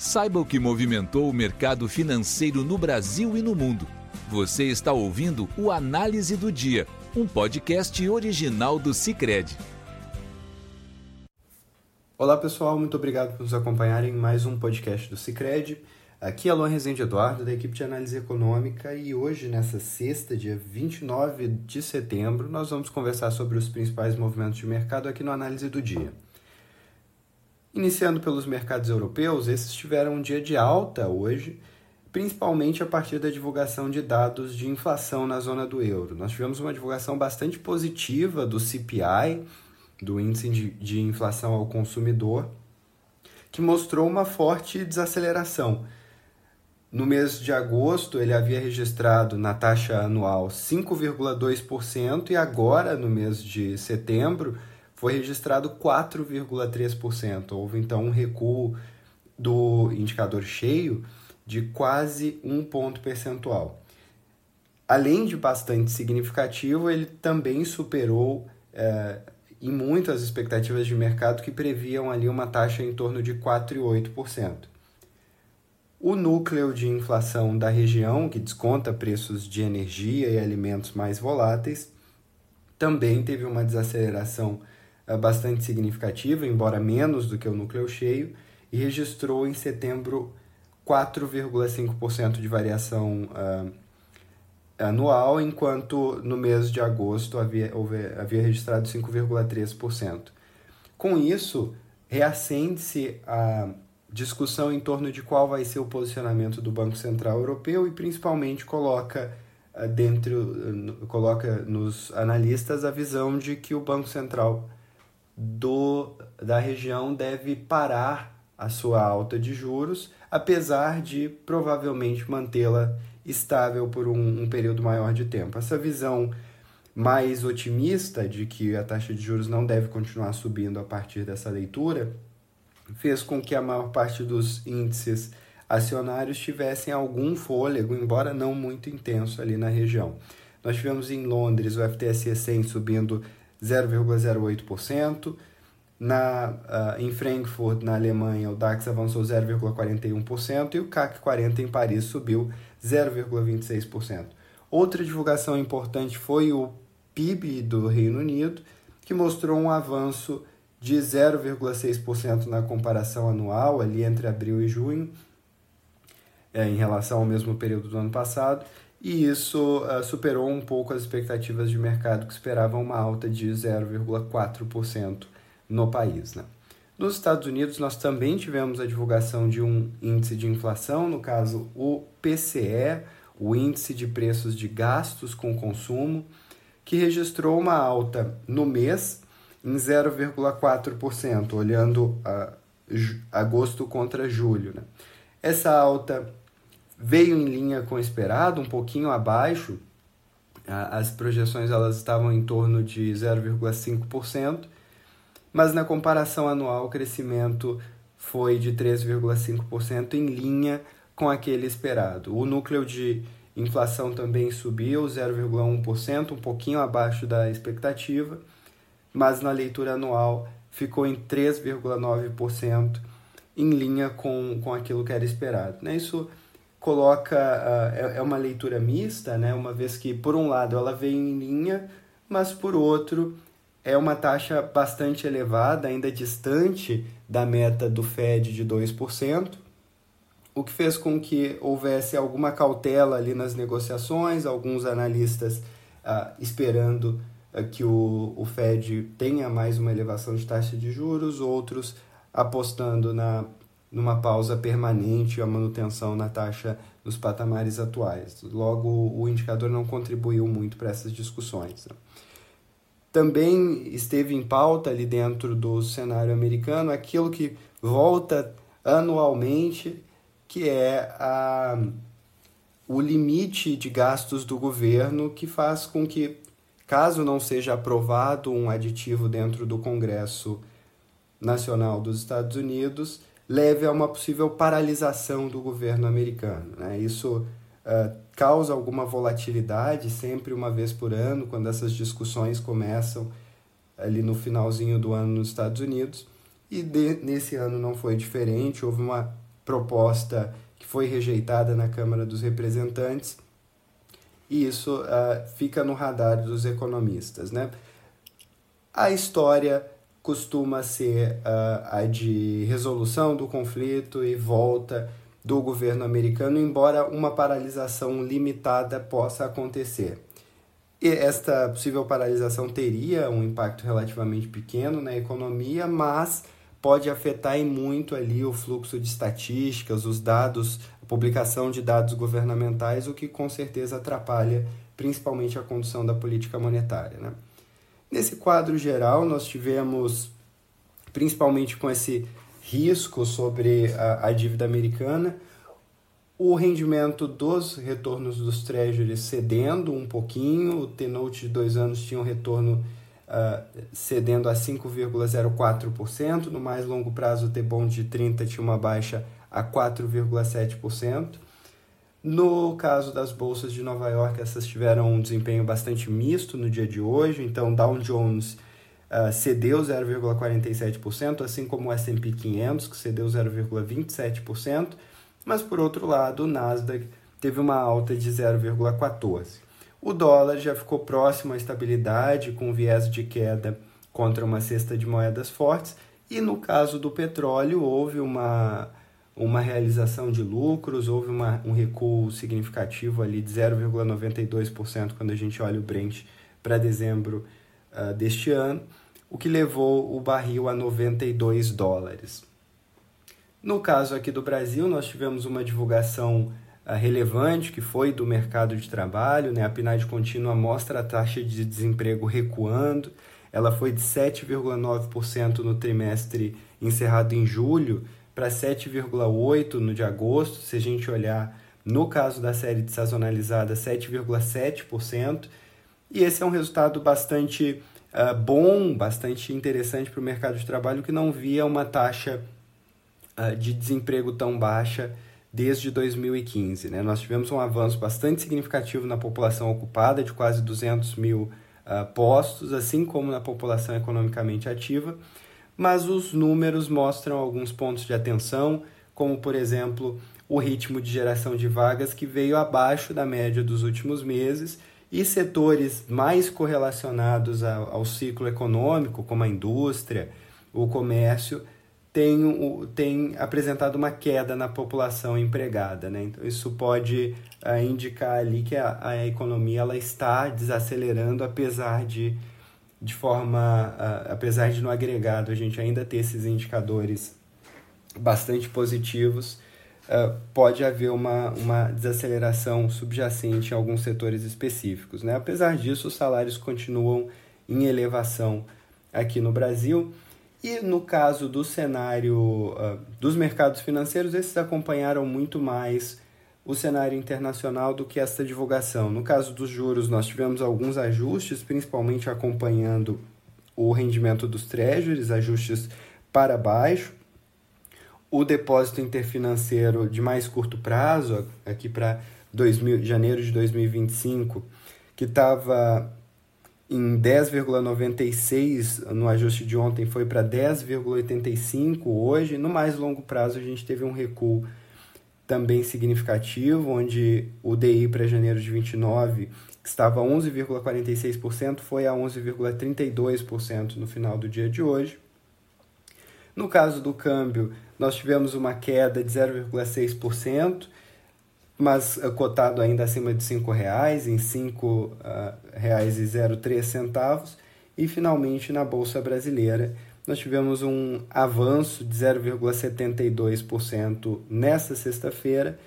Saiba o que movimentou o mercado financeiro no Brasil e no mundo. Você está ouvindo o Análise do Dia, um podcast original do Cicred. Olá pessoal, muito obrigado por nos acompanharem em mais um podcast do Cicred. Aqui é Alon Rezende Eduardo, da equipe de análise econômica, e hoje, nessa sexta, dia 29 de setembro, nós vamos conversar sobre os principais movimentos de mercado aqui no Análise do Dia. Iniciando pelos mercados europeus, esses tiveram um dia de alta hoje, principalmente a partir da divulgação de dados de inflação na zona do euro. Nós tivemos uma divulgação bastante positiva do CPI, do Índice de, Inflação ao Consumidor, que mostrou uma forte desaceleração. No mês de agosto, ele havia registrado na taxa anual 5,2% e agora, no mês de setembro, foi registrado 4,3%. Houve então um recuo do indicador cheio de quase um ponto percentual. Além de bastante significativo, ele também superou é, em muito as expectativas de mercado que previam ali uma taxa em torno de 4,8%. O núcleo de inflação da região, que desconta preços de energia e alimentos mais voláteis, também teve uma desaceleração bastante significativa, embora menos do que o núcleo cheio, e registrou em setembro 4,5% de variação uh, anual, enquanto no mês de agosto havia, havia registrado 5,3%. Com isso, reacende-se a discussão em torno de qual vai ser o posicionamento do Banco Central Europeu e principalmente coloca uh, dentro coloca nos analistas a visão de que o Banco Central do, da região deve parar a sua alta de juros, apesar de provavelmente mantê-la estável por um, um, período maior de tempo. Essa visão mais otimista de que a taxa de juros não deve continuar subindo a partir dessa leitura fez com que a maior parte dos índices acionários tivessem algum fôlego, embora não muito intenso ali na região. Nós tivemos em Londres o FTSE 100 subindo 0,08%. Na, uh, em Frankfurt, na Alemanha, o DAX avançou 0,41% e o CAC 40 em Paris subiu 0,26%. Outra divulgação importante foi o PIB do Reino Unido, que mostrou um avanço de 0,6% na comparação anual, ali entre abril e junho, é, em relação ao mesmo período do ano passado, e isso uh, superou um pouco as expectativas de mercado que esperavam uma alta de 0,4% no país. Né? Nos Estados Unidos, nós também tivemos a divulgação de um índice de inflação, no caso o PCE, o Índice de Preços de Gastos com Consumo, que registrou uma alta no mês em 0,4%, olhando a, agosto contra julho. Né? Essa alta veio em linha com o esperado, um pouquinho abaixo. As projeções elas estavam em torno de 0,5%, mas na comparação anual o crescimento foi de 3,5% em linha com aquele esperado. O núcleo de inflação também subiu 0,1%, um pouquinho abaixo da expectativa, mas na leitura anual ficou em 3,9% em linha com, com aquilo que era esperado. Né? Isso coloca uh, é uma leitura mista, né? Uma vez que por um lado ela vem em linha, mas por outro é uma taxa bastante elevada, ainda distante da meta do Fed de 2%, o que fez com que houvesse alguma cautela ali nas negociações, alguns analistas uh, esperando uh, que o, o Fed tenha mais uma elevação de taxa de juros, outros apostando na numa pausa permanente a manutenção na taxa nos patamares atuais. Logo, o indicador não contribuiu muito para essas discussões. Também esteve em pauta ali dentro do cenário americano aquilo que volta anualmente, que é a, o limite de gastos do governo, que faz com que, caso não seja aprovado um aditivo dentro do Congresso Nacional dos Estados Unidos, leve a uma possível paralisação do governo americano. Né? Isso uh, causa alguma volatilidade sempre uma vez por ano, quando essas discussões começam ali no finalzinho do ano nos Estados Unidos. E de, nesse ano não foi diferente, houve uma proposta que foi rejeitada na Câmara dos Representantes, e isso uh, fica no radar dos economistas. Né? A história costuma ser uh, a de resolução do conflito e volta do governo americano, embora uma paralisação limitada possa acontecer. E esta possível paralisação teria um impacto relativamente pequeno na economia, mas pode afetar em muito ali o fluxo de estatísticas, os dados, a publicação de dados governamentais, o que com certeza atrapalha principalmente a condução da política monetária. Né? Nesse quadro geral, nós tivemos, principalmente com esse risco sobre a, a dívida americana, o rendimento dos retornos dos treasuries cedendo um pouquinho, o T-Note de dois anos tinha um retorno uh, cedendo a 5,04%, no mais longo prazo o T-Bond de 30 tinha uma baixa a 4,7%. No caso das bolsas de Nova York, essas tiveram um desempenho bastante misto no dia de hoje, então Dow Jones uh, cedeu 0,47%, assim como o S&P 500, que cedeu 0,27%, mas por outro lado, o Nasdaq teve uma alta de 0,14. O dólar já ficou próximo à estabilidade, com viés de queda contra uma cesta de moedas fortes, e no caso do petróleo, houve uma, uma realização de lucros, houve uma, um recuo significativo ali de 0,92% quando a gente olha o Brent para dezembro uh, deste ano, o que levou o barril a 92 dólares. No caso aqui do Brasil, nós tivemos uma divulgação uh, relevante que foi do mercado de trabalho, né? A PNAD contínua mostra a taxa de desemprego recuando. Ela foi de 7,9% no trimestre encerrado em julho para 7,8% no de agosto. Se a gente olhar no caso da série de sazonalizada, 7,7%. E esse é um resultado bastante uh, bom, bastante interessante para o mercado de trabalho que não via uma taxa uh, de desemprego tão baixa desde 2015. Né? Nós tivemos um avanço bastante significativo na população ocupada, de quase 200 mil uh, postos, assim como na população economicamente ativa, mas os números mostram alguns pontos de atenção, como, por exemplo, o ritmo de geração de vagas que veio abaixo da média dos últimos meses e setores mais correlacionados ao, ciclo econômico, como a indústria, o comércio, tem, tem apresentado uma queda na população empregada. Né? Então, isso pode uh, indicar ali que a, a economia ela está desacelerando, apesar de, de forma, uh, apesar de no agregado a gente ainda ter esses indicadores bastante positivos, uh, pode haver uma, uma desaceleração subjacente em alguns setores específicos. Né? Apesar disso, os salários continuam em elevação aqui no Brasil. E no caso do cenário uh, dos mercados financeiros, esses acompanharam muito mais o cenário internacional do que essa divulgação. No caso dos juros, nós tivemos alguns ajustes, principalmente acompanhando o rendimento dos treasuries, ajustes para baixo. O depósito interfinanceiro de mais curto prazo, aqui para janeiro de 2025, que estava em 10,96 no ajuste de ontem foi para 10,85 hoje. No mais longo prazo a gente teve um recuo também significativo, onde o DI para janeiro de 29, que estava 11,46%, foi a 11,32% no final do dia de hoje. No caso do câmbio, nós tivemos uma queda de 0,6%, mas eh, cotado ainda acima de R$ reais em R$ 5,03 e finalmente na bolsa brasileira nós tivemos um avanço de 0,72% nesta sexta-feira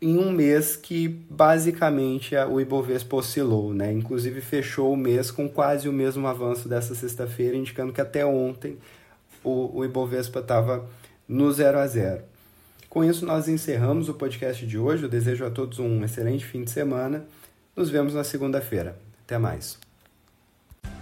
em um mês que basicamente o Ibovespa oscilou, né? Inclusive fechou o mês com quase o mesmo avanço dessa sexta-feira, indicando que até ontem o, o Ibovespa estava no 0 a 0. Com isso, nós encerramos o podcast de hoje. Eu desejo a todos um excelente fim de semana. Nos vemos na segunda-feira. Até mais.